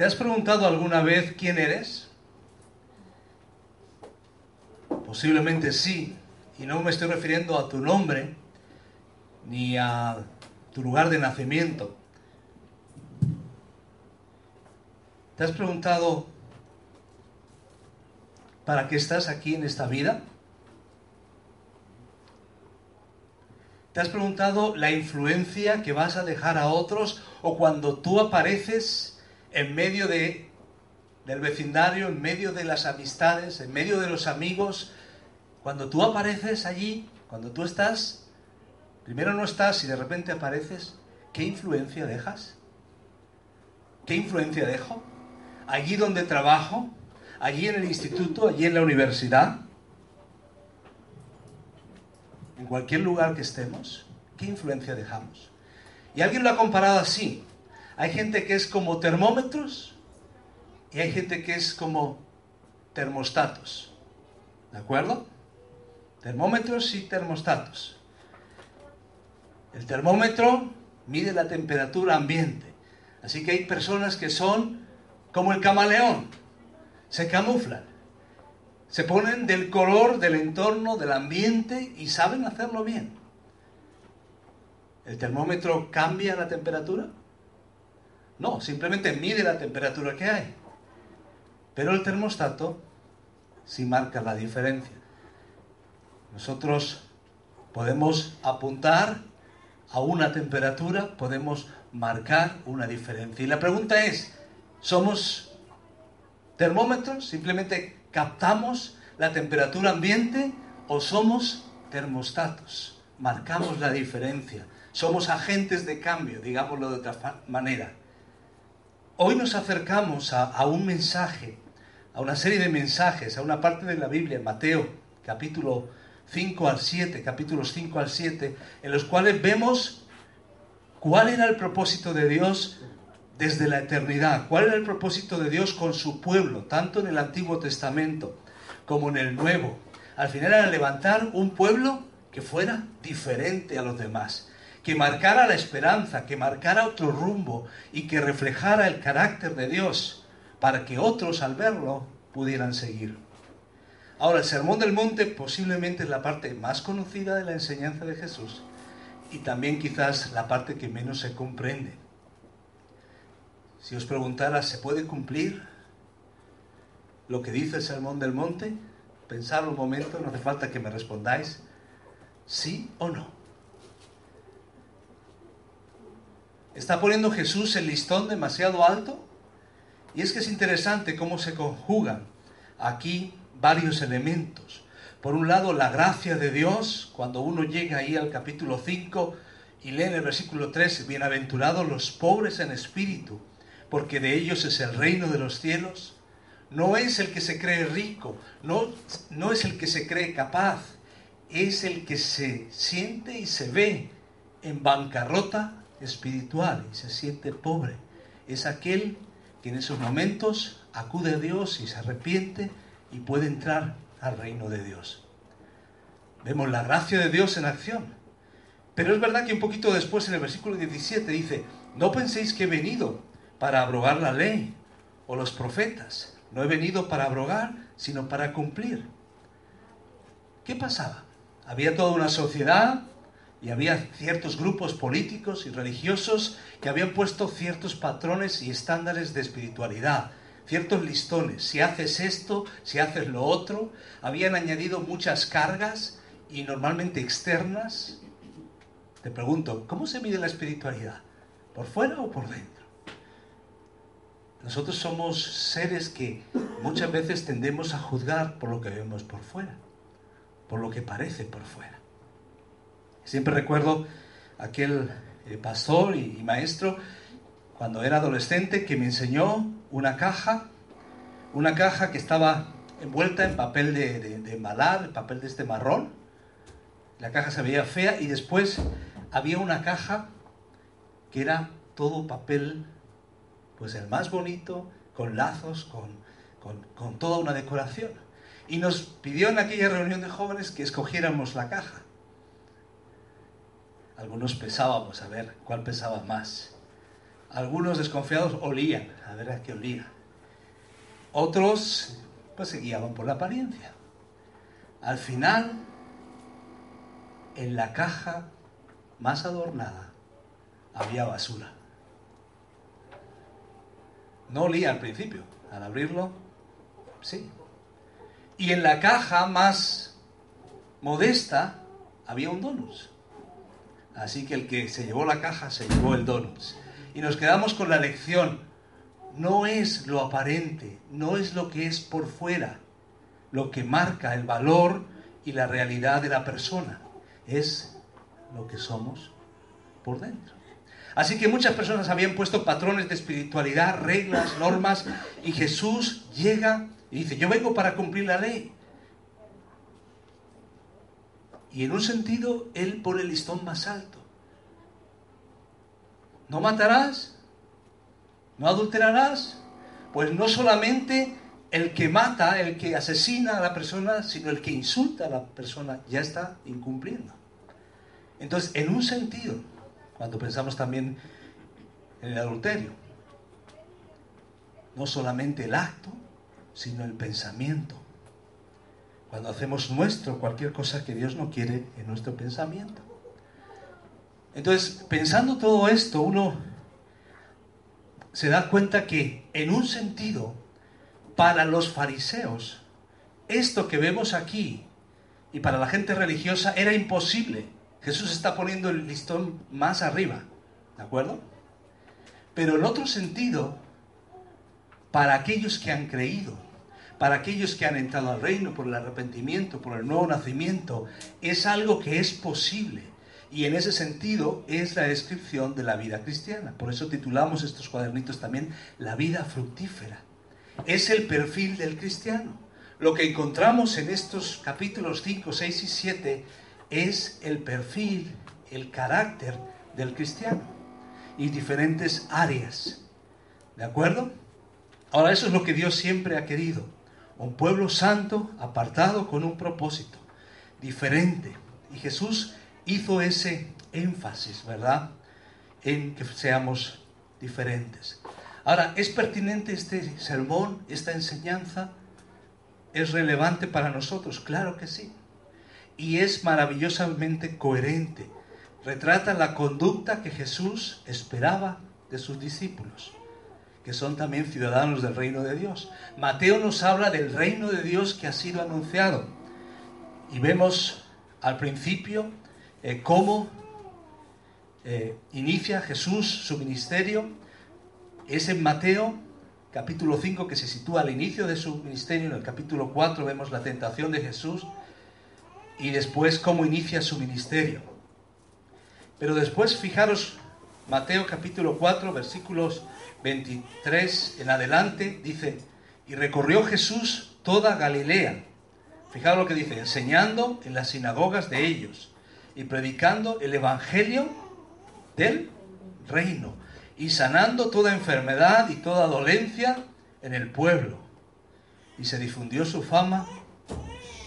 ¿Te has preguntado alguna vez quién eres? Posiblemente sí, y no me estoy refiriendo a tu nombre ni a tu lugar de nacimiento. ¿Te has preguntado para qué estás aquí en esta vida? ¿Te has preguntado la influencia que vas a dejar a otros o cuando tú apareces en medio de, del vecindario, en medio de las amistades, en medio de los amigos, cuando tú apareces allí, cuando tú estás, primero no estás y de repente apareces, ¿qué influencia dejas? ¿Qué influencia dejo? Allí donde trabajo, allí en el instituto, allí en la universidad, en cualquier lugar que estemos, ¿qué influencia dejamos? Y alguien lo ha comparado así. Hay gente que es como termómetros y hay gente que es como termostatos. ¿De acuerdo? Termómetros y termostatos. El termómetro mide la temperatura ambiente. Así que hay personas que son como el camaleón. Se camuflan. Se ponen del color del entorno, del ambiente y saben hacerlo bien. ¿El termómetro cambia la temperatura? No, simplemente mide la temperatura que hay. Pero el termostato sí marca la diferencia. Nosotros podemos apuntar a una temperatura, podemos marcar una diferencia. Y la pregunta es, ¿somos termómetros? ¿Simplemente captamos la temperatura ambiente o somos termostatos? Marcamos la diferencia. Somos agentes de cambio, digámoslo de otra manera. Hoy nos acercamos a, un mensaje, a una serie de mensajes, a una parte de la Biblia, Mateo capítulo 5 al 7, capítulos 5 al 7, en los cuales vemos cuál era el propósito de Dios desde la eternidad, cuál era el propósito de Dios con su pueblo, tanto en el Antiguo Testamento como en el Nuevo. Al final era levantar un pueblo que fuera diferente a los demás, que marcara la esperanza, que marcara otro rumbo y que reflejara el carácter de Dios para que otros al verlo pudieran seguir. Ahora, el Sermón del Monte posiblemente es la parte más conocida de la enseñanza de Jesús y también quizás la parte que menos se comprende. Si os preguntara, ¿se puede cumplir lo que dice el Sermón del Monte? Pensad un momento, no hace falta que me respondáis, sí o no. ¿Está poniendo Jesús el listón demasiado alto? Y es que es interesante cómo se conjugan aquí varios elementos. Por un lado, la gracia de Dios, cuando uno llega ahí al capítulo 5 y lee en el versículo 3, bienaventurados los pobres en espíritu, porque de ellos es el reino de los cielos. No es el que se cree rico, no, no es el que se cree capaz, es el que se siente y se ve en bancarrota espiritual y se siente pobre. Es aquel que en esos momentos acude a Dios y se arrepiente y puede entrar al reino de Dios. Vemos la gracia de Dios en acción. Pero es verdad que un poquito después, en el versículo 17, dice, no penséis que he venido para abrogar la ley o los profetas. No he venido para abrogar, sino para cumplir. ¿Qué pasaba? Había toda una sociedad y había ciertos grupos políticos y religiosos que habían puesto ciertos patrones y estándares de espiritualidad, ciertos listones. Si haces esto, si haces lo otro, habían añadido muchas cargas y normalmente externas. Te pregunto, ¿cómo se mide la espiritualidad? ¿Por fuera o por dentro? Nosotros somos seres que muchas veces tendemos a juzgar por lo que vemos por fuera, por lo que parece por fuera. Siempre recuerdo aquel eh, pastor y maestro cuando era adolescente que me enseñó una caja, una caja que estaba envuelta en papel de, de, embalar, el papel de este marrón. La caja se veía fea y después había una caja que era todo papel, pues el más bonito, con lazos, con, con, con toda una decoración. Y nos pidió en aquella reunión de jóvenes que escogiéramos la caja. Algunos pesábamos a ver cuál pesaba más. Algunos desconfiados olían, a ver a qué olía. Otros pues se guiaban por la apariencia. Al final, en la caja más adornada había basura. No olía al principio, al abrirlo, sí. Y en la caja más modesta había un donut. Así que el que se llevó la caja se llevó el donut. Y nos quedamos con la lección. No es lo aparente, no es lo que es por fuera, lo que marca el valor y la realidad de la persona. Es lo que somos por dentro. Así que muchas personas habían puesto patrones de espiritualidad, reglas, normas, y Jesús llega y dice, yo vengo para cumplir la ley. Y en un sentido, Él pone el listón más alto. ¿No matarás? ¿No adulterarás? Pues no solamente el que mata, el que asesina a la persona, sino el que insulta a la persona, ya está incumpliendo. Entonces, en un sentido, cuando pensamos también en el adulterio, no solamente el acto, sino el pensamiento. Cuando hacemos nuestro cualquier cosa que Dios no quiere en nuestro pensamiento. Entonces, pensando todo esto, uno se da cuenta que en un sentido, para los fariseos, esto que vemos aquí y para la gente religiosa era imposible. Jesús está poniendo el listón más arriba, ¿de acuerdo? Pero en otro sentido, para aquellos que han creído, para aquellos que han entrado al reino por el arrepentimiento, por el nuevo nacimiento, es algo que es posible. Y en ese sentido es la descripción de la vida cristiana. Por eso titulamos estos cuadernitos también La vida fructífera. Es el perfil del cristiano. Lo que encontramos en estos capítulos 5, 6 y 7 es el perfil, el carácter del cristiano y diferentes áreas. ¿De acuerdo? Ahora eso es lo que Dios siempre ha querido. Un pueblo santo, apartado con un propósito, diferente. Y Jesús hizo ese énfasis, ¿verdad? En que seamos diferentes. Ahora, ¿es pertinente este sermón, esta enseñanza? ¿Es relevante para nosotros? Claro que sí. Y es maravillosamente coherente. Retrata la conducta que Jesús esperaba de sus discípulos, que son también ciudadanos del reino de Dios. Mateo nos habla del reino de Dios que ha sido anunciado. Y vemos al principio eh, cómo eh, inicia Jesús su ministerio. Es en Mateo capítulo 5 que se sitúa al inicio de su ministerio. En el capítulo 4 vemos la tentación de Jesús y después cómo inicia su ministerio. Pero después fijaros Mateo capítulo 4 versículos 23 en adelante dice, y recorrió Jesús toda Galilea. Fijaros lo que dice, enseñando en las sinagogas de ellos y predicando el Evangelio del reino y sanando toda enfermedad y toda dolencia en el pueblo. Y se difundió su fama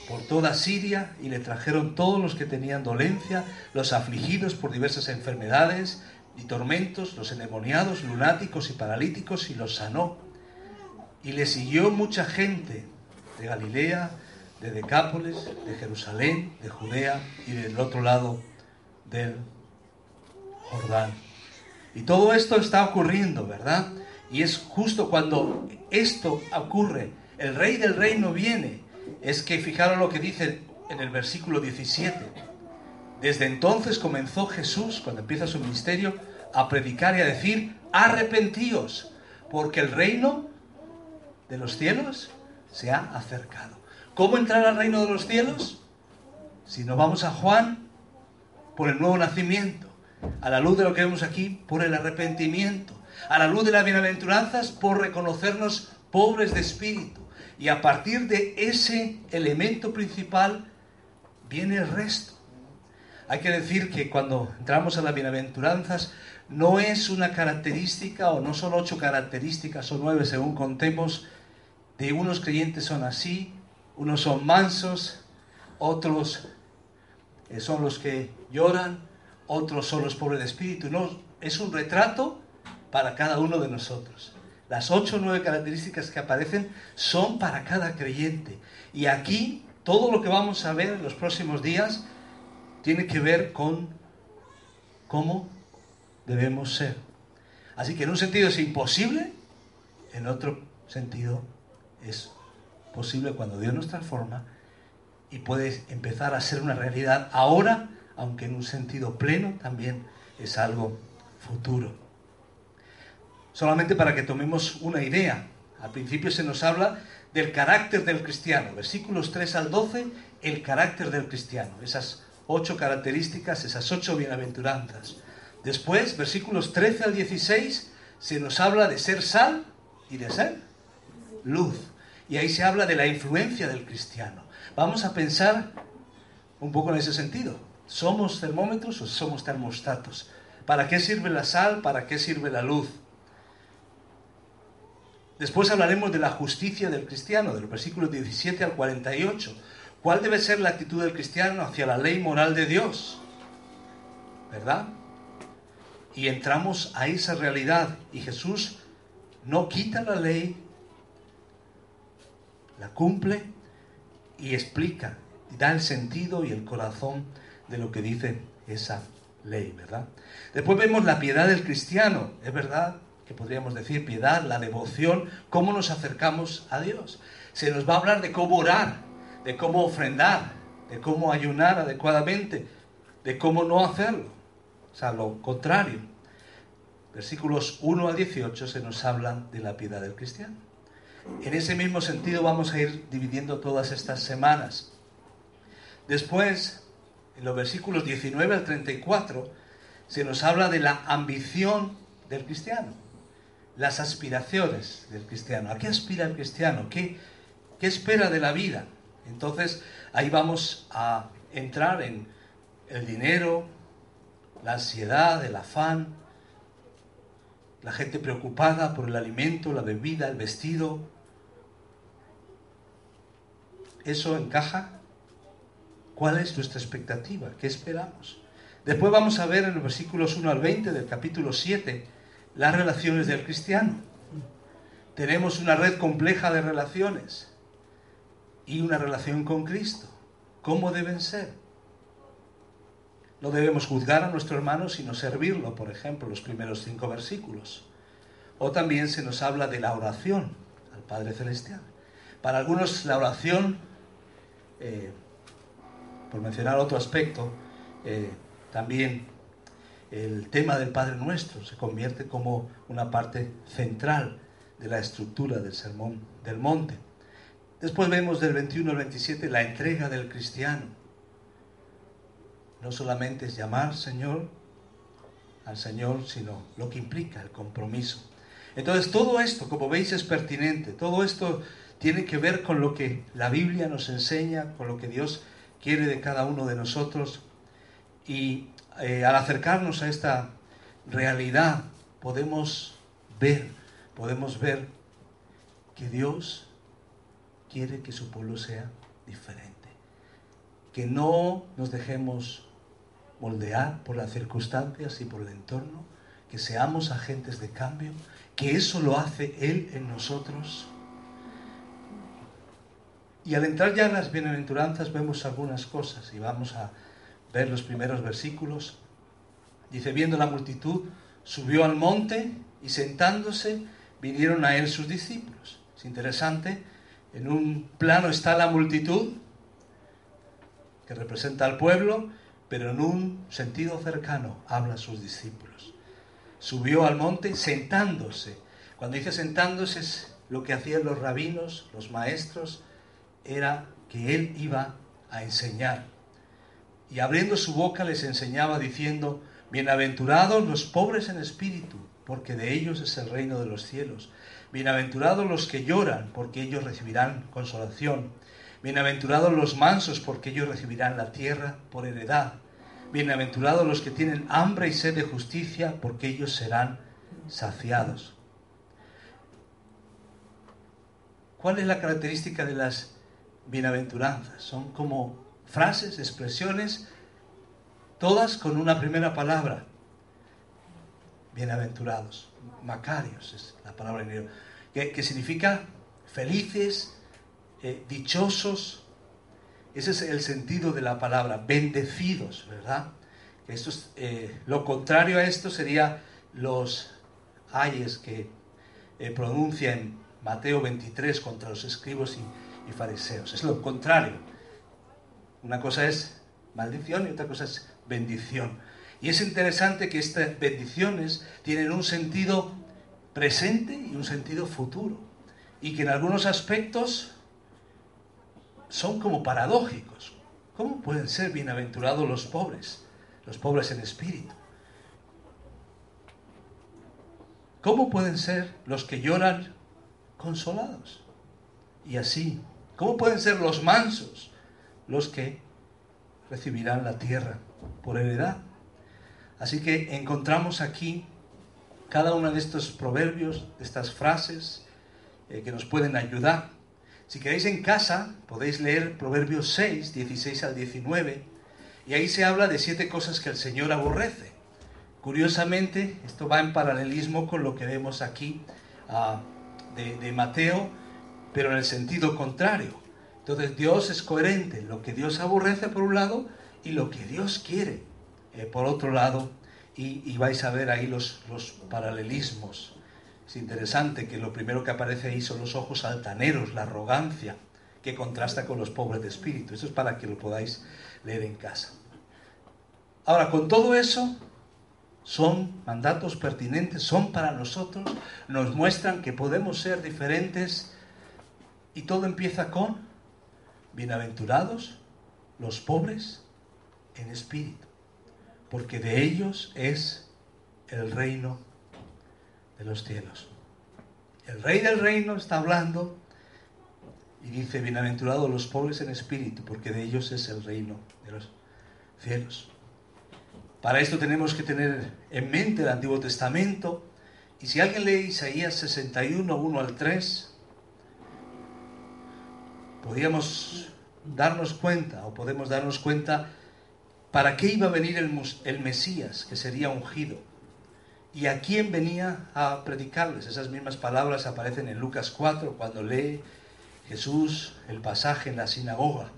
por toda Siria y le trajeron todos los que tenían dolencia, los afligidos por diversas enfermedades y tormentos, los endemoniados, lunáticos y paralíticos, y los sanó. Y le siguió mucha gente de Galilea, de Decápolis, de Jerusalén, de Judea y del otro lado del Jordán. Y todo esto está ocurriendo, ¿verdad? Y es justo cuando esto ocurre, el rey del reino viene, es que fijaros lo que dice en el versículo 17. Desde entonces comenzó Jesús, cuando empieza su ministerio, a predicar y a decir, arrepentíos, porque el reino de los cielos se ha acercado. ¿Cómo entrar al reino de los cielos? Si no vamos a Juan, por el nuevo nacimiento, a la luz de lo que vemos aquí, por el arrepentimiento, a la luz de las bienaventuranzas, por reconocernos pobres de espíritu. Y a partir de ese elemento principal viene el resto. Hay que decir que cuando entramos a las bienaventuranzas, no es una característica, o no son ocho características o nueve según contemos, de unos creyentes son así, unos son mansos, otros eh, son los que lloran, otros son los pobres de espíritu. No, es un retrato para cada uno de nosotros. Las ocho o nueve características que aparecen son para cada creyente. Y aquí todo lo que vamos a ver en los próximos días tiene que ver con cómo debemos ser. Así que en un sentido es imposible, en otro sentido es posible cuando Dios nos transforma y puede empezar a ser una realidad ahora, aunque en un sentido pleno también es algo futuro. Solamente para que tomemos una idea, al principio se nos habla del carácter del cristiano, versículos 3 al 12, el carácter del cristiano, esas ocho características, esas ocho bienaventuranzas. Después, versículos 13 al 16, se nos habla de ser sal y de ser luz. Y ahí se habla de la influencia del cristiano. Vamos a pensar un poco en ese sentido. ¿Somos termómetros o somos termostatos? ¿Para qué sirve la sal? ¿Para qué sirve la luz? Después hablaremos de la justicia del cristiano, del versículo 17 al 48. ¿Cuál debe ser la actitud del cristiano hacia la ley moral de Dios? ¿Verdad? Y entramos a esa realidad y Jesús no quita la ley, la cumple y explica, y da el sentido y el corazón de lo que dice esa ley, ¿verdad? Después vemos la piedad del cristiano, es verdad que podríamos decir piedad, la devoción, cómo nos acercamos a Dios. Se nos va a hablar de cómo orar, de cómo ofrendar, de cómo ayunar adecuadamente, de cómo no hacerlo. O sea, lo contrario. Versículos 1 al 18 se nos hablan de la piedad del cristiano. En ese mismo sentido vamos a ir dividiendo todas estas semanas. Después, en los versículos 19 al 34, se nos habla de la ambición del cristiano, las aspiraciones del cristiano. ¿A qué aspira el cristiano? ¿Qué, qué espera de la vida? Entonces, ahí vamos a entrar en el dinero, la ansiedad, el afán, la gente preocupada por el alimento, la bebida, el vestido. ¿Eso encaja? ¿Cuál es nuestra expectativa? ¿Qué esperamos? Después vamos a ver en los versículos 1 al 20 del capítulo 7 las relaciones del cristiano. Tenemos una red compleja de relaciones y una relación con Cristo. ¿Cómo deben ser? No debemos juzgar a nuestro hermano sino servirlo, por ejemplo, los primeros cinco versículos. O también se nos habla de la oración al Padre Celestial. Para algunos la oración, eh, por mencionar otro aspecto, eh, también el tema del Padre Nuestro se convierte como una parte central de la estructura del sermón del monte. Después vemos del 21 al 27 la entrega del cristiano. No solamente es llamar Señor al Señor, sino lo que implica el compromiso. Entonces todo esto, como veis, es pertinente. Todo esto tiene que ver con lo que la Biblia nos enseña, con lo que Dios quiere de cada uno de nosotros. Y eh, al acercarnos a esta realidad podemos ver, podemos ver que Dios quiere que su pueblo sea diferente. Que no nos dejemos moldear por las circunstancias y por el entorno, que seamos agentes de cambio, que eso lo hace Él en nosotros. Y al entrar ya en las bienaventuranzas vemos algunas cosas y vamos a ver los primeros versículos. Dice, viendo la multitud, subió al monte y sentándose vinieron a él sus discípulos. Es interesante, en un plano está la multitud, que representa al pueblo, pero en un sentido cercano habla a sus discípulos. Subió al monte sentándose. Cuando dice sentándose es lo que hacían los rabinos, los maestros, era que él iba a enseñar y abriendo su boca les enseñaba diciendo, Bienaventurados los pobres en espíritu, porque de ellos es el reino de los cielos. Bienaventurados los que lloran, porque ellos recibirán consolación. Bienaventurados los mansos, porque ellos recibirán la tierra por heredad. Bienaventurados los que tienen hambre y sed de justicia, porque ellos serán saciados. ¿Cuál es la característica de las bienaventuranzas? Son como frases, expresiones, todas con una primera palabra. bienaventurados. Macarios es la palabra en griego, que, significa felices, eh, dichosos. Ese es el sentido de la palabra, bendecidos, ¿verdad? Esto es, eh, lo contrario a esto sería los ayes que eh, pronuncia en Mateo 23 contra los escribos y, y fariseos. Es lo contrario. Una cosa es maldición y otra cosa es bendición. Y es interesante que estas bendiciones tienen un sentido presente y un sentido futuro. Y que en algunos aspectos son como paradójicos. ¿Cómo pueden ser bienaventurados los pobres? Los pobres en espíritu. ¿Cómo pueden ser los que lloran consolados? Y así, ¿cómo pueden ser los mansos los que recibirán la tierra por heredad? Así que encontramos aquí cada uno de estos proverbios, de estas frases eh, que nos pueden ayudar. Si queréis en casa, podéis leer Proverbios 6, 16 al 19, y ahí se habla de siete cosas que el Señor aborrece. Curiosamente, esto va en paralelismo con lo que vemos aquí ah, de, de Mateo, pero en el sentido contrario. Entonces Dios es coherente, lo que Dios aborrece por un lado y lo que Dios quiere eh, por otro lado, y, vais a ver ahí los paralelismos. Es interesante que lo primero que aparece ahí son los ojos altaneros, la arrogancia, que contrasta con los pobres de espíritu. Eso es para que lo podáis leer en casa. Ahora, con todo eso, son mandatos pertinentes, son para nosotros, nos muestran que podemos ser diferentes y todo empieza con bienaventurados los pobres en espíritu porque de ellos es el reino de los cielos. El rey del reino está hablando y dice, bienaventurados los pobres en espíritu, porque de ellos es el reino de los cielos. Para esto tenemos que tener en mente el Antiguo Testamento. Y si alguien lee Isaías 61, 1 al 3, podríamos darnos cuenta, o podemos darnos cuenta ¿Para qué iba a venir el, Mesías, que sería ungido? ¿Y a quién venía a predicarles? Esas mismas palabras aparecen en Lucas 4, cuando lee Jesús el pasaje en la sinagoga.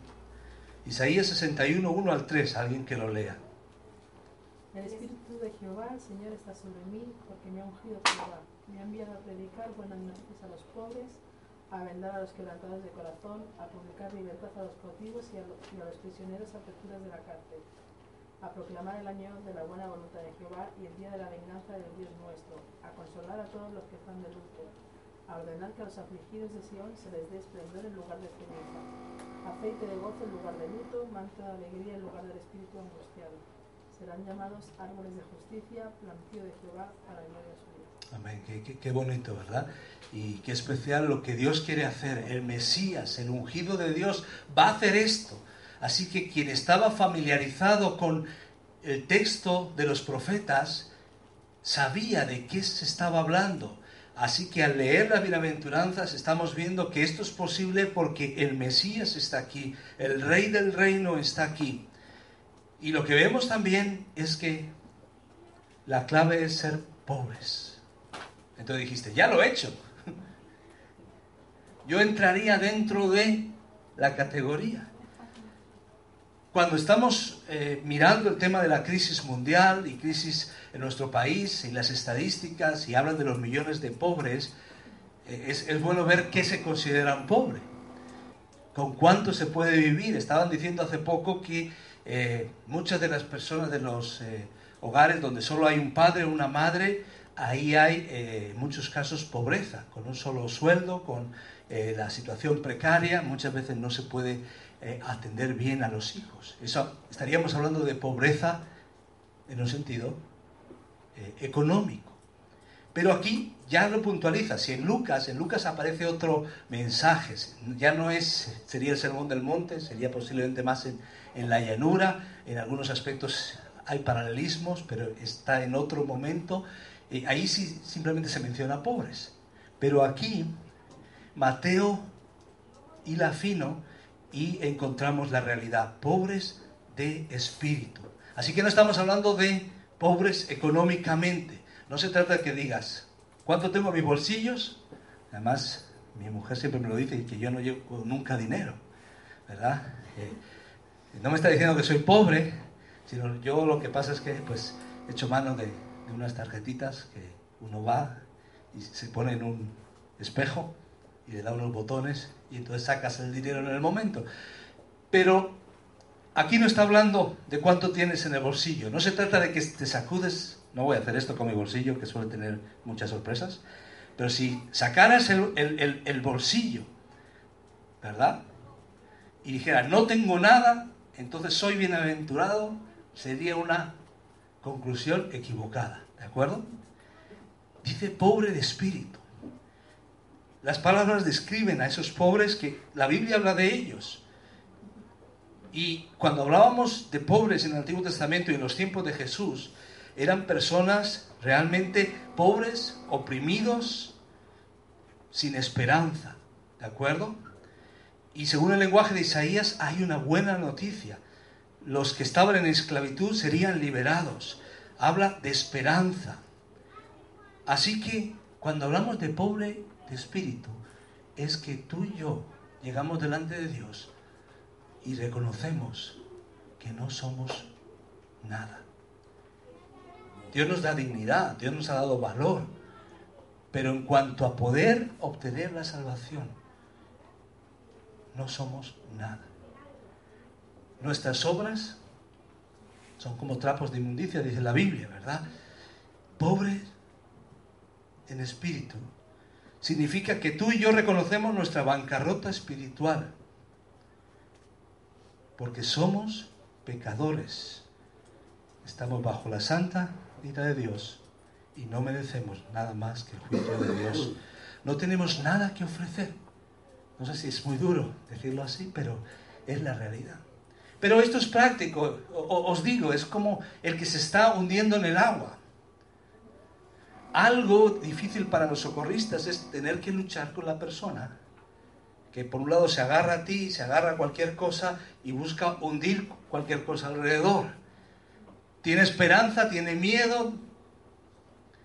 Isaías 61, 1 al 3, alguien que lo lea. El Espíritu de Jehová, Señor, está sobre mí, porque me ha ungido Jehová. Me ha enviado a predicar buenas noticias a los pobres, a vendar a los quebrantados de corazón, a publicar libertad a los cautivos y a los, y a los prisioneros aperturas de la cárcel a proclamar el año de la buena voluntad de Jehová y el día de la venganza del Dios nuestro, a consolar a todos los que están de luto, a ordenar que a los afligidos de Sion se les dé esplendor en lugar de ceniza, aceite de gozo en lugar de luto, manto de alegría en lugar del espíritu angustiado. Serán llamados árboles de justicia, plantío de Jehová para la gloria suya. Amén, qué, qué, bonito, ¿verdad? Y qué especial lo que Dios quiere hacer. El Mesías, el ungido de Dios, va a hacer esto Así que quien estaba familiarizado con el texto de los profetas sabía de qué se estaba hablando. Así que al leer las bienaventuranzas estamos viendo que esto es posible porque el Mesías está aquí, el Rey del Reino está aquí. Y lo que vemos también es que la clave es ser pobres. Entonces dijiste, ya lo he hecho. Yo entraría dentro de la categoría. Cuando estamos eh, mirando el tema de la crisis mundial y crisis en nuestro país y las estadísticas y hablan de los millones de pobres, eh, es, bueno ver qué se consideran pobres, con cuánto se puede vivir. Estaban diciendo hace poco que eh, muchas de las personas de los hogares donde solo hay un padre o una madre, ahí hay en muchos casos pobreza, con un solo sueldo, con la situación precaria, muchas veces no se puede eh, atender bien a los hijos. Eso estaríamos hablando de pobreza en un sentido eh, económico. Pero aquí ya lo puntualiza. Si en Lucas, en Lucas aparece otro mensaje, ya no es, sería el sermón del monte, sería posiblemente más en, en la llanura, en algunos aspectos hay paralelismos, pero está en otro momento. Eh, ahí sí simplemente se menciona pobres. Pero aquí, Mateo y Lafino y encontramos la realidad, pobres de espíritu. Así que no estamos hablando de pobres económicamente, No se trata de que digas, ¿cuánto tengo en mis bolsillos? Además, mi mujer siempre me lo dice, que yo no llevo nunca dinero, ¿verdad? Eh, no me está diciendo que soy pobre, sino yo lo que pasa es que pues he hecho mano de, de unas tarjetitas que uno va y se pone en un espejo y le da unos botones y entonces sacas el dinero en el momento. Pero aquí no está hablando de cuánto tienes en el bolsillo. No se trata de que te sacudes, no voy a hacer esto con mi bolsillo, que suele tener muchas sorpresas, pero si sacaras el, bolsillo, ¿verdad? Y dijeras, no tengo nada, entonces soy bienaventurado, sería una conclusión equivocada, ¿de acuerdo? Dice pobre de espíritu. Las palabras describen a esos pobres que la Biblia habla de ellos. Y cuando hablábamos de pobres en el Antiguo Testamento y en los tiempos de Jesús, eran personas realmente pobres, oprimidos, sin esperanza. ¿De acuerdo? Y según el lenguaje de Isaías hay una buena noticia. Los que estaban en esclavitud serían liberados. Habla de esperanza. Así que cuando hablamos de pobre de espíritu, es que tú y yo llegamos delante de Dios y reconocemos que no somos nada. Dios nos da dignidad, Dios nos ha dado valor, pero en cuanto a poder obtener la salvación, no somos nada. Nuestras obras son como trapos de inmundicia, dice la Biblia, ¿verdad? Pobres en espíritu significa que tú y yo reconocemos nuestra bancarrota espiritual porque somos pecadores. Estamos bajo la santa ira de Dios y no merecemos nada más que el juicio de Dios. No tenemos nada que ofrecer. No sé si es muy duro decirlo así, pero es la realidad. Pero esto es práctico, os digo, es como el que se está hundiendo en el agua. Algo difícil para los socorristas es tener que luchar con la persona que por un lado se agarra a ti, se agarra a cualquier cosa y busca hundir cualquier cosa alrededor. Tiene esperanza, tiene miedo,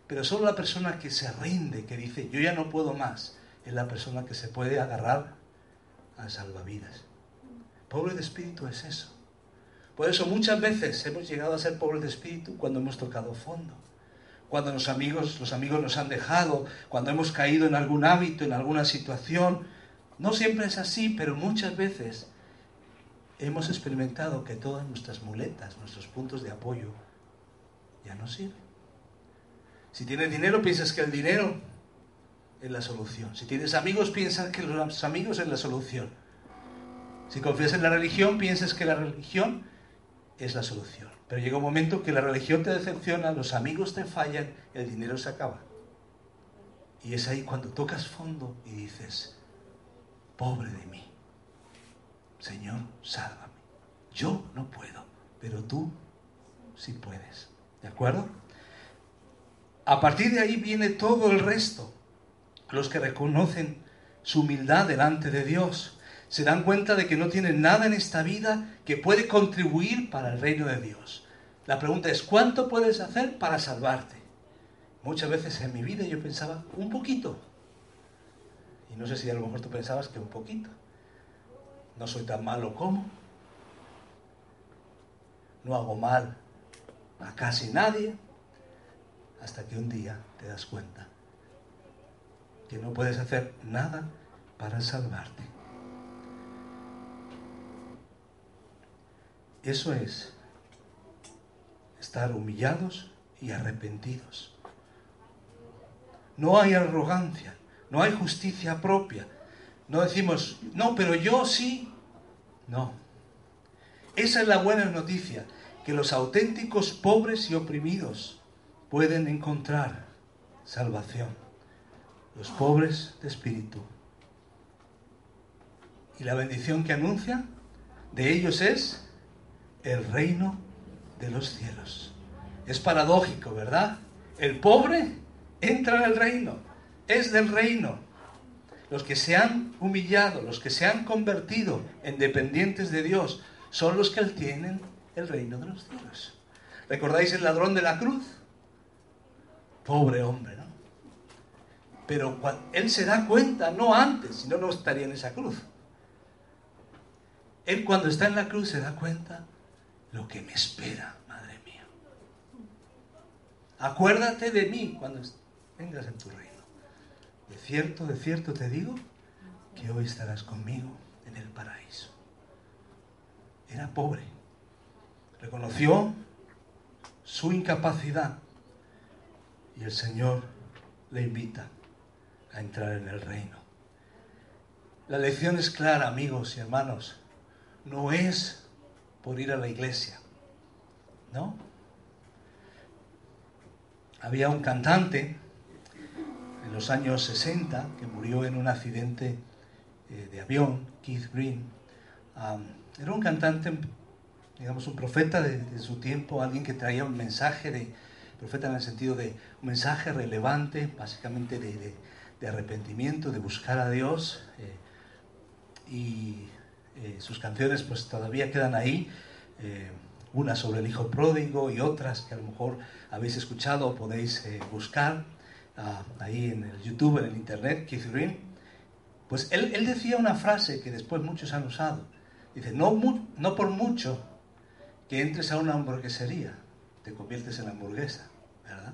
pero solo la persona que se rinde, que dice, yo ya no puedo más, es la persona que se puede agarrar al salvavidas. Pobre de espíritu es eso. Por eso muchas veces hemos llegado a ser pobres de espíritu cuando hemos tocado fondo. Cuando los amigos, los amigos nos han dejado, cuando hemos caído en algún hábito, en alguna situación, no siempre es así, pero muchas veces hemos experimentado que todas nuestras muletas, nuestros puntos de apoyo, ya no sirven. Si tienes dinero, piensas que el dinero es la solución. Si tienes amigos, piensas que los amigos es la solución. Si confías en la religión, piensas que la religión es la solución. Pero llega un momento que la religión te decepciona, los amigos te fallan, el dinero se acaba. Y es ahí cuando tocas fondo y dices, pobre de mí. Señor, sálvame. Yo no puedo, pero tú sí puedes. ¿De acuerdo? A partir de ahí viene todo el resto. Los que reconocen su humildad delante de Dios se dan cuenta de que no tienen nada en esta vida que puede contribuir para el reino de Dios. La pregunta es, ¿cuánto puedes hacer para salvarte? Muchas veces en mi vida yo pensaba, un poquito, y no sé si a lo mejor tú pensabas que un poquito. No soy tan malo como. No hago mal a casi nadie. Hasta que un día te das cuenta que no puedes hacer nada para salvarte. Eso es estar humillados y arrepentidos. No hay arrogancia, no hay justicia propia. No decimos, no, pero yo sí. No. Esa es la buena noticia, que los auténticos pobres y oprimidos pueden encontrar salvación. Los pobres de espíritu. Y la bendición que anuncia de ellos es el reino de los cielos. Es paradójico, ¿verdad? El pobre entra en el reino es del reino. Los que se han humillado, los que se han convertido en dependientes de Dios, son los que tienen el reino de los cielos. ¿Recordáis el ladrón de la cruz? Pobre hombre, ¿no? Pero él se da cuenta, no antes, si no, no estaría en esa cruz. Él cuando está en la cruz se da cuenta lo que me espera, madre mía. Acuérdate de mí cuando vengas en tu reino. De cierto, de cierto te digo que hoy estarás conmigo en el paraíso. Era pobre. Reconoció su incapacidad y el Señor le invita a entrar en el reino. La lección es clara, amigos y hermanos. No es por ir a la iglesia, ¿no? Había un cantante en los años 60 que murió en un accidente eh, de avión, Keith Green. era un cantante, digamos, un profeta de, su tiempo, alguien que traía un mensaje de, profeta en el sentido de un mensaje relevante, básicamente de, arrepentimiento, de buscar a Dios. Eh, y eh, sus canciones pues todavía quedan ahí, una sobre el hijo pródigo y otras que a lo mejor habéis escuchado o podéis buscar ahí en el YouTube, en el Internet, Keith Green, pues él, él, decía una frase que después muchos han usado. Dice, no, no por mucho que entres a una hamburguesería, te conviertes en hamburguesa, ¿verdad?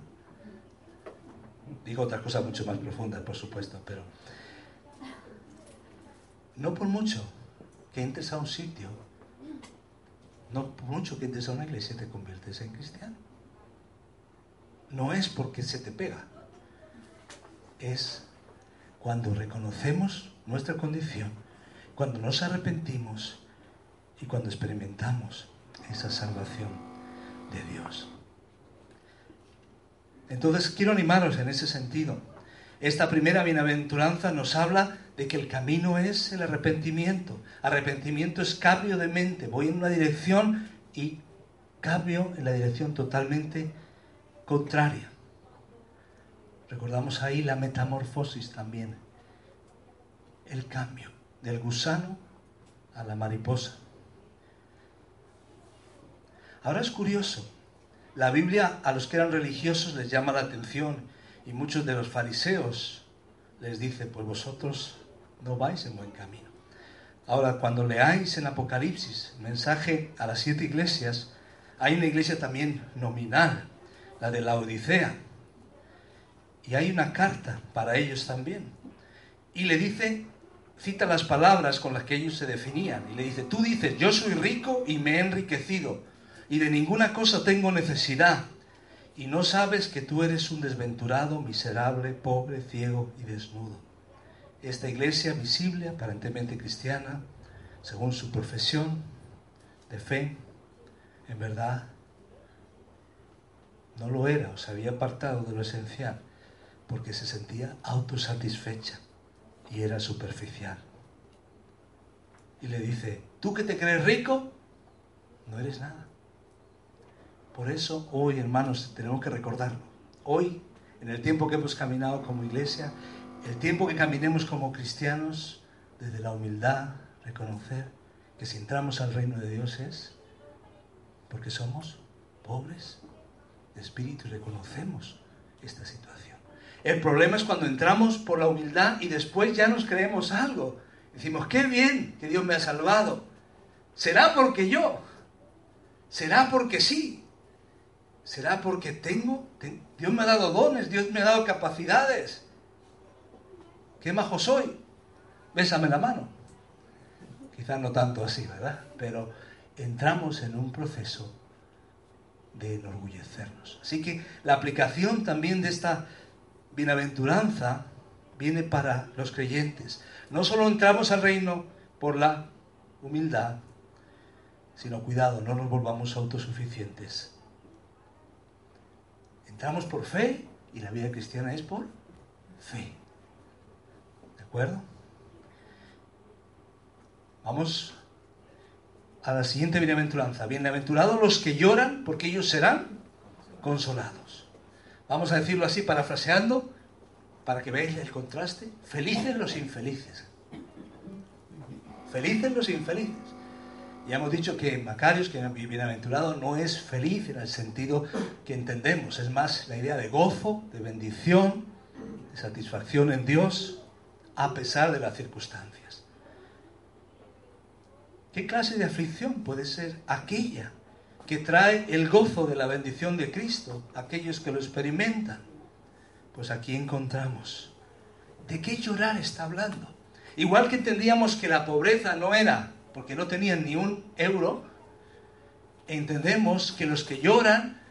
Digo otra cosa mucho más profunda, por supuesto, pero no por mucho que entres a un sitio, no mucho que entres a una iglesia te conviertes en cristiano. No es porque se te pega, es cuando reconocemos nuestra condición, cuando nos arrepentimos y cuando experimentamos esa salvación de Dios. Entonces quiero animaros en ese sentido. Esta primera bienaventuranza nos habla de que el camino es el arrepentimiento. Arrepentimiento es cambio de mente. Voy en una dirección y cambio en la dirección totalmente contraria. Recordamos ahí la metamorfosis también, el cambio del gusano a la mariposa. Ahora es curioso, la Biblia a los que eran religiosos les llama la atención y muchos de los fariseos les dice, pues vosotros no vais en buen camino. Ahora, cuando leáis en Apocalipsis, mensaje a las siete iglesias, hay una iglesia también nominal, la de la Odisea, y hay una carta para ellos también. Y le dice, cita las palabras con las que ellos se definían. Y le dice, tú dices, yo soy rico y me he enriquecido. Y de ninguna cosa tengo necesidad. Y no sabes que tú eres un desventurado, miserable, pobre, ciego y desnudo. Esta iglesia visible, aparentemente cristiana, según su profesión de fe, en verdad no lo era o se había apartado de lo esencial porque se sentía autosatisfecha y era superficial. Y le dice, tú que te crees rico, no eres nada. Por eso hoy, hermanos, tenemos que recordarlo. Hoy, en el tiempo que hemos caminado como iglesia, el tiempo que caminemos como cristianos, desde la humildad, reconocer que si entramos al reino de Dios es porque somos pobres de espíritu y reconocemos esta situación. El problema es cuando entramos por la humildad y después ya nos creemos algo. Decimos, qué bien que Dios me ha salvado. ¿Será porque yo? ¿Será porque sí? ¿Será porque tengo? Dios me ha dado dones, Dios me ha dado capacidades. Qué majo soy. Bésame la mano. Quizás no tanto así, ¿verdad? Pero entramos en un proceso de enorgullecernos. Así que la aplicación también de esta bienaventuranza viene para los creyentes. No solo entramos al reino por la humildad, sino cuidado, no nos volvamos autosuficientes. Entramos por fe y la vida cristiana es por fe. ¿De acuerdo? Vamos a la siguiente bienaventuranza. Bienaventurados los que lloran porque ellos serán consolados vamos a decirlo así, parafraseando, para que veáis el contraste, felices los infelices. Felices los infelices. Ya hemos dicho que Macarios, que bienaventurado, no es feliz en el sentido que entendemos. Es más la idea de gozo, de bendición, de satisfacción en Dios, a pesar de las circunstancias. ¿Qué clase de aflicción puede ser aquella que trae el gozo de la bendición de Cristo, aquellos que lo experimentan? Pues aquí encontramos. ¿De qué llorar está hablando? Igual que entendíamos que la pobreza no era porque no tenían ni un euro, entendemos que los que lloran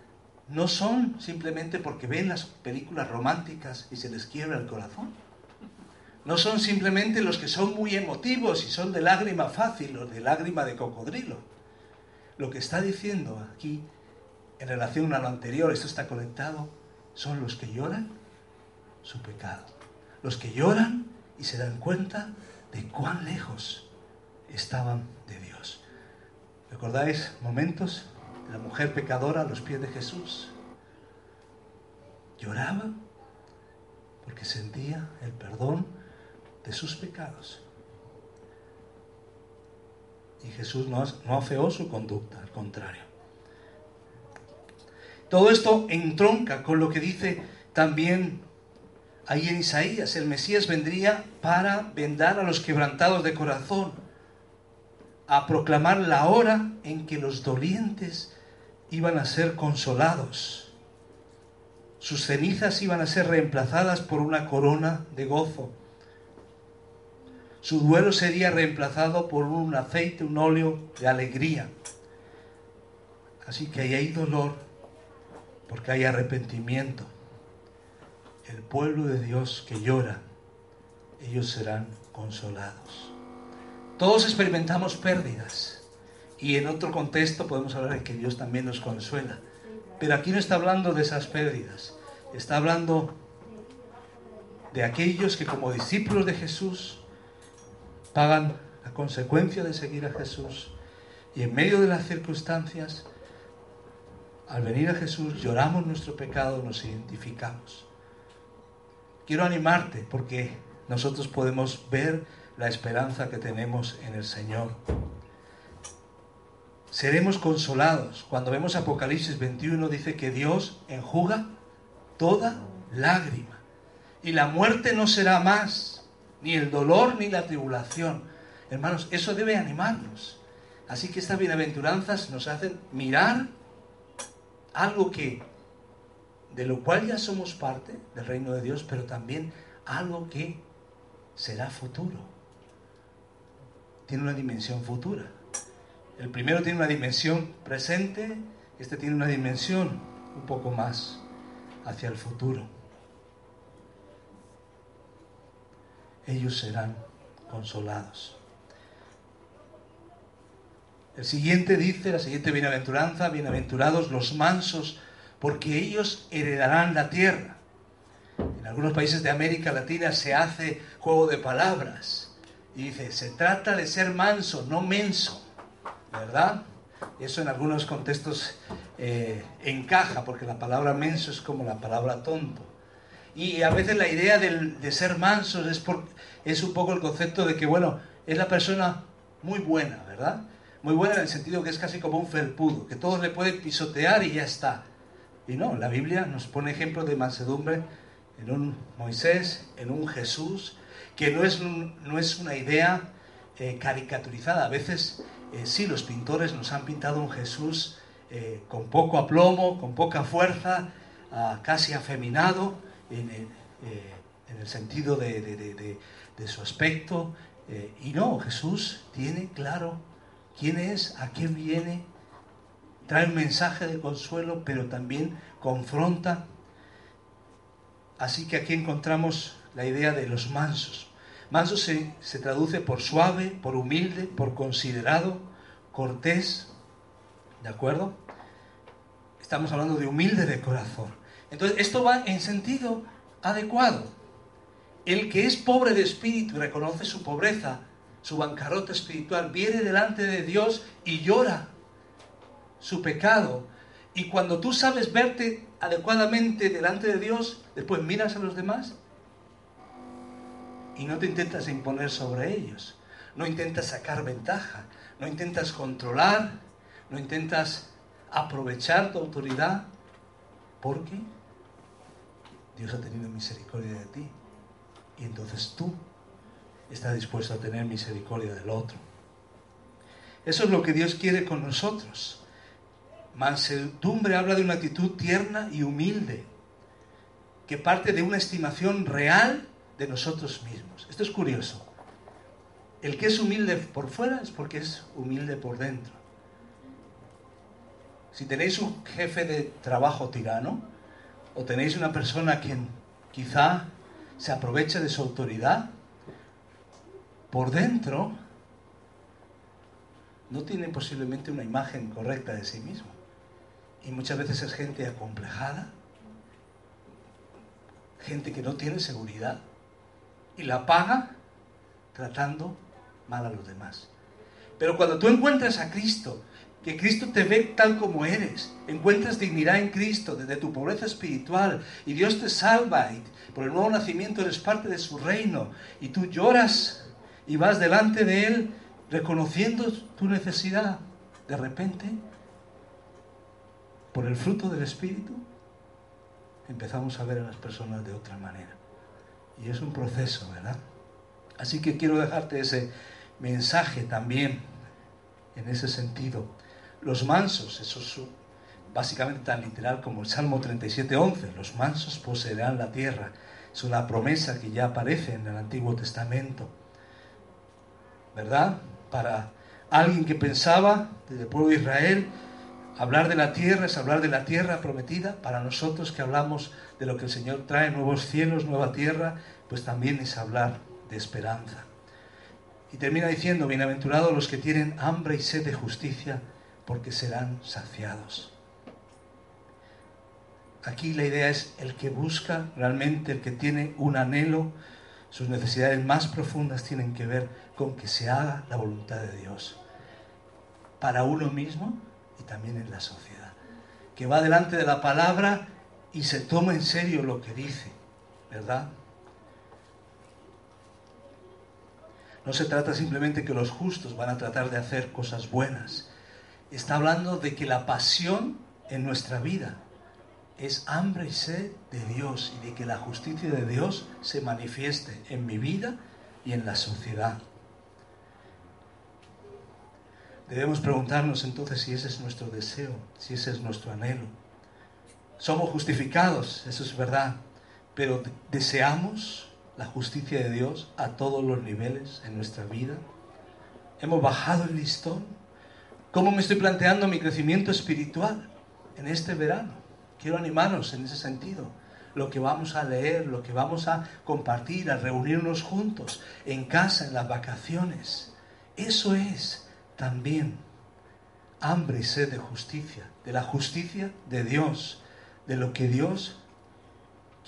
no son simplemente porque ven las películas románticas y se les quiebra el corazón. No son simplemente los que son muy emotivos y son de lágrima fácil o de lágrima de cocodrilo. Lo que está diciendo aquí en relación a lo anterior, esto está conectado, son los que lloran su pecado. Los que lloran y se dan cuenta de cuán lejos estaban de Dios. ¿Recordáis momentos la mujer pecadora a los pies de Jesús? Lloraba porque sentía el perdón de sus pecados. Y Jesús no, no afeó su conducta, al contrario. Todo esto entronca con lo que dice también ahí en Isaías. El Mesías vendría para vendar a los quebrantados de corazón a proclamar la hora en que los dolientes iban a ser consolados. Sus cenizas iban a ser reemplazadas por una corona de gozo. Su duelo sería reemplazado por un aceite, un óleo de alegría. Así que ahí hay dolor porque hay arrepentimiento. El pueblo de Dios que llora, ellos serán consolados. Todos experimentamos pérdidas y en otro contexto podemos hablar de que Dios también nos consuela. Pero aquí no está hablando de esas pérdidas, está hablando de aquellos que como discípulos de Jesús pagan la consecuencia de seguir a Jesús y en medio de las circunstancias, al venir a Jesús, lloramos nuestro pecado, nos identificamos. Quiero animarte porque nosotros podemos ver la esperanza que tenemos en el Señor. Seremos consolados. Cuando vemos Apocalipsis 21 dice que Dios enjuga toda lágrima. Y la muerte no será más, ni el dolor ni la tribulación. Hermanos, eso debe animarnos. Así que estas bienaventuranzas nos hacen mirar algo que de lo cual ya somos parte del reino de Dios, pero también algo que será futuro tiene una dimensión futura. El primero tiene una dimensión presente, este tiene una dimensión un poco más hacia el futuro. Ellos serán consolados. El siguiente dice, la siguiente bienaventuranza, bienaventurados los mansos, porque ellos heredarán la tierra. En algunos países de América Latina se hace juego de palabras y dice, se trata de ser manso, no menso, ¿verdad? Eso en algunos contextos eh, encaja, porque la palabra menso es como la palabra tonto. Y a veces la idea de, ser manso es, por, es un poco el concepto de que, bueno, es la persona muy buena, ¿verdad? Muy buena en el sentido que es casi como un felpudo, que todos le pueden pisotear y ya está. Y no, la Biblia nos pone ejemplo de mansedumbre en un Moisés, en un Jesús, que no es, no es una idea eh, caricaturizada. A veces eh, sí, los pintores nos han pintado un Jesús eh, con poco aplomo, con poca fuerza, ah, casi afeminado en, el sentido de, de su aspecto. y no, Jesús tiene claro quién es, a quién viene, trae un mensaje de consuelo, pero también confronta. Así que aquí encontramos la idea de los mansos. Manso se, se traduce por suave, por humilde, por considerado, cortés. ¿De acuerdo? Estamos hablando de humilde de corazón. Entonces, esto va en sentido adecuado. El que es pobre de espíritu y reconoce su pobreza, su bancarrota espiritual, viene delante de Dios y llora su pecado. Y cuando tú sabes verte adecuadamente delante de Dios, después miras a los demás y no te intentas imponer sobre ellos. no intentas sacar ventaja, no intentas controlar, no intentas aprovechar tu autoridad, porque Dios ha tenido misericordia de ti. Y entonces tú estás dispuesto a tener misericordia del otro. Eso es lo que Dios quiere con nosotros. Mansedumbre habla de una actitud tierna y humilde, que parte de una estimación real de nosotros mismos. Esto es curioso. El que es humilde por fuera es porque es humilde por dentro. Si tenéis un jefe de trabajo tirano, o tenéis una persona quien quizá se aprovecha de su autoridad, por dentro no tiene posiblemente una imagen correcta de sí mismo. Y muchas veces es gente acomplejada, gente que no tiene seguridad y la paga tratando mal a los demás. Pero cuando tú encuentras a Cristo, que Cristo te ve tal como eres, encuentras dignidad en Cristo desde tu pobreza espiritual y Dios te salva y por el nuevo nacimiento eres parte de su reino y tú lloras y vas delante de Él reconociendo tu necesidad, de repente, por el fruto del Espíritu, empezamos a ver a las personas de otra manera. Y es un proceso, ¿verdad? Así que quiero dejarte ese mensaje también en ese sentido. Los mansos, eso es básicamente tan literal como el Salmo 37.11, los mansos poseerán la tierra. Es una promesa que ya aparece en el Antiguo Testamento. ¿Verdad? Para alguien que pensaba, desde el pueblo de Israel, hablar de la tierra es hablar de la tierra prometida. Para nosotros que hablamos de lo que el Señor trae, nuevos cielos, nueva tierra, pues también es hablar de esperanza. Y termina diciendo, bienaventurados los que tienen hambre y sed de justicia, porque serán saciados. Aquí la idea es el que busca realmente, el que tiene un anhelo, sus necesidades más profundas tienen que ver con que se haga la voluntad de Dios. Para uno mismo y también en la sociedad. Que va delante de la palabra y se toma en serio lo que dice, ¿verdad? No se trata simplemente que los justos van a tratar de hacer cosas buenas. Está hablando de que la pasión en nuestra vida es hambre y sed de Dios y de que la justicia de Dios se manifieste en mi vida y en la sociedad. Debemos preguntarnos entonces si ese es nuestro deseo, si ese es nuestro anhelo. Somos justificados, eso es verdad, pero deseamos la justicia de Dios a todos los niveles en nuestra vida? ¿Hemos bajado el listón? ¿Cómo me estoy planteando mi crecimiento espiritual en este verano? Quiero animarnos en ese sentido. Lo que vamos a leer, lo que vamos a compartir, a reunirnos juntos, en casa, en las vacaciones. Eso es también hambre y sed de justicia, de la justicia de Dios, de lo que Dios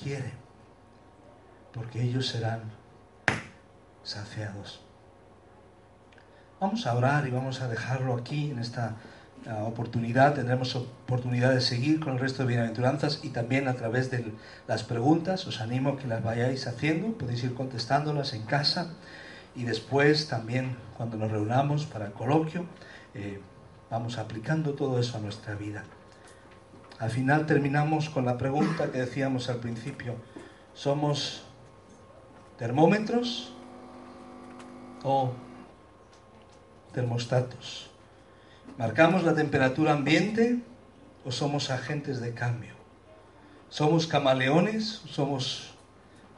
quiere porque ellos serán saciados. Vamos a orar y vamos a dejarlo aquí en esta ah, oportunidad. Tendremos oportunidad de seguir con el resto de bienaventuranzas y también a través de las preguntas. Os animo a que las vayáis haciendo. Podéis ir contestándolas en casa y después también cuando nos reunamos para el coloquio eh, vamos aplicando todo eso a nuestra vida. Al final terminamos con la pregunta que decíamos al principio. ¿Somos termómetros o termostatos. ¿Marcamos la temperatura ambiente o somos agentes de cambio? ¿Somos camaleones somos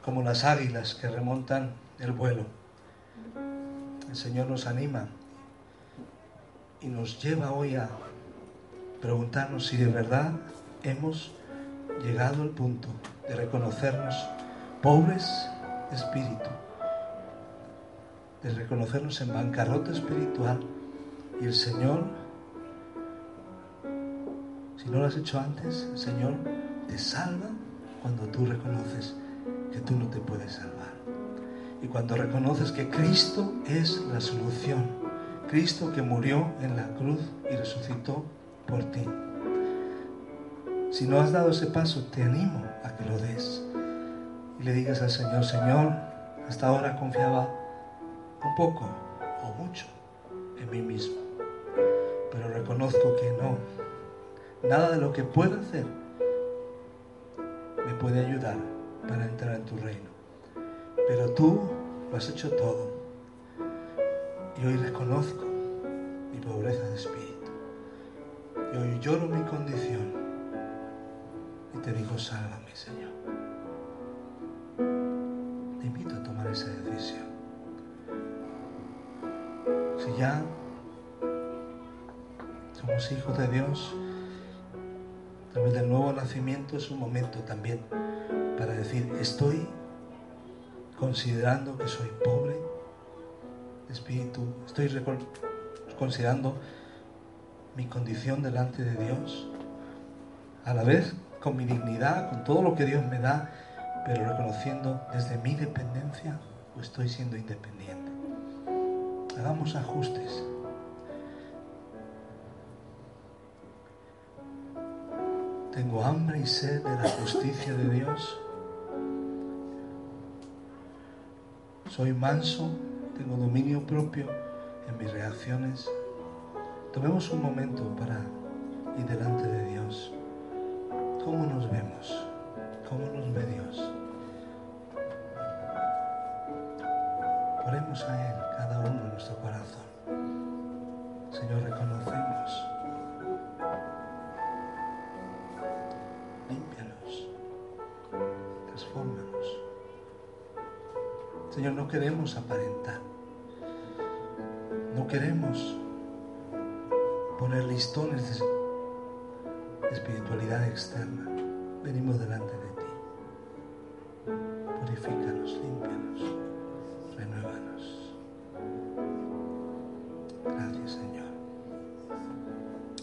como las águilas que remontan el vuelo? El Señor nos anima y nos lleva hoy a preguntarnos si de verdad hemos llegado al punto de reconocernos pobres espíritu, de reconocernos en bancarrota espiritual y el Señor, si no lo has hecho antes, el Señor te salva cuando tú reconoces que tú no te puedes salvar. Y cuando reconoces que Cristo es la solución, Cristo que murió en la cruz y resucitó por ti. Si no has dado ese paso, te animo a que lo des y le digas al Señor, Señor, hasta ahora confiaba un poco o mucho en mí mismo. Pero reconozco que no. Nada de lo que puedo hacer me puede ayudar para entrar en tu reino. Pero tú lo has hecho todo. Y hoy reconozco mi pobreza de espíritu. Y hoy lloro mi condición. Y te digo, sálvame, Señor. Te invito a tomar esa decisión. Si ya somos hijos de Dios, a través del nuevo nacimiento es un momento también para decir, estoy considerando que soy pobre espíritu, estoy considerando mi condición delante de Dios, a la vez con mi dignidad, con todo lo que Dios me da, pero reconociendo desde mi dependencia o estoy siendo independiente. Hagamos ajustes. Tengo hambre y sed de la justicia de Dios. Soy manso, tengo dominio propio en mis reacciones. Tomemos un momento para ir delante de Dios. ¿Cómo nos vemos? ¿Cómo nos ve Dios? Oremos a Él, cada uno en nuestro corazón. Señor, reconocemos. Señor, no queremos aparentar. No queremos poner listones de espiritualidad externa. Venimos delante de ti. Purifícanos, límpianos, renuévanos. Gracias, Señor.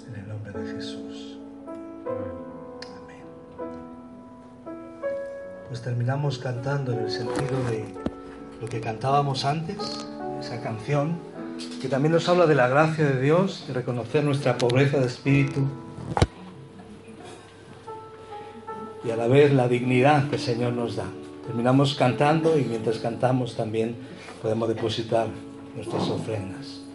En el nombre de Jesús. Amén. Pues terminamos cantando en el sentido de lo que cantábamos antes, esa canción, que también nos habla de la gracia de Dios, de reconocer nuestra pobreza de espíritu y a la vez la dignidad que el Señor nos da. Terminamos cantando y mientras cantamos también podemos depositar nuestras ofrendas.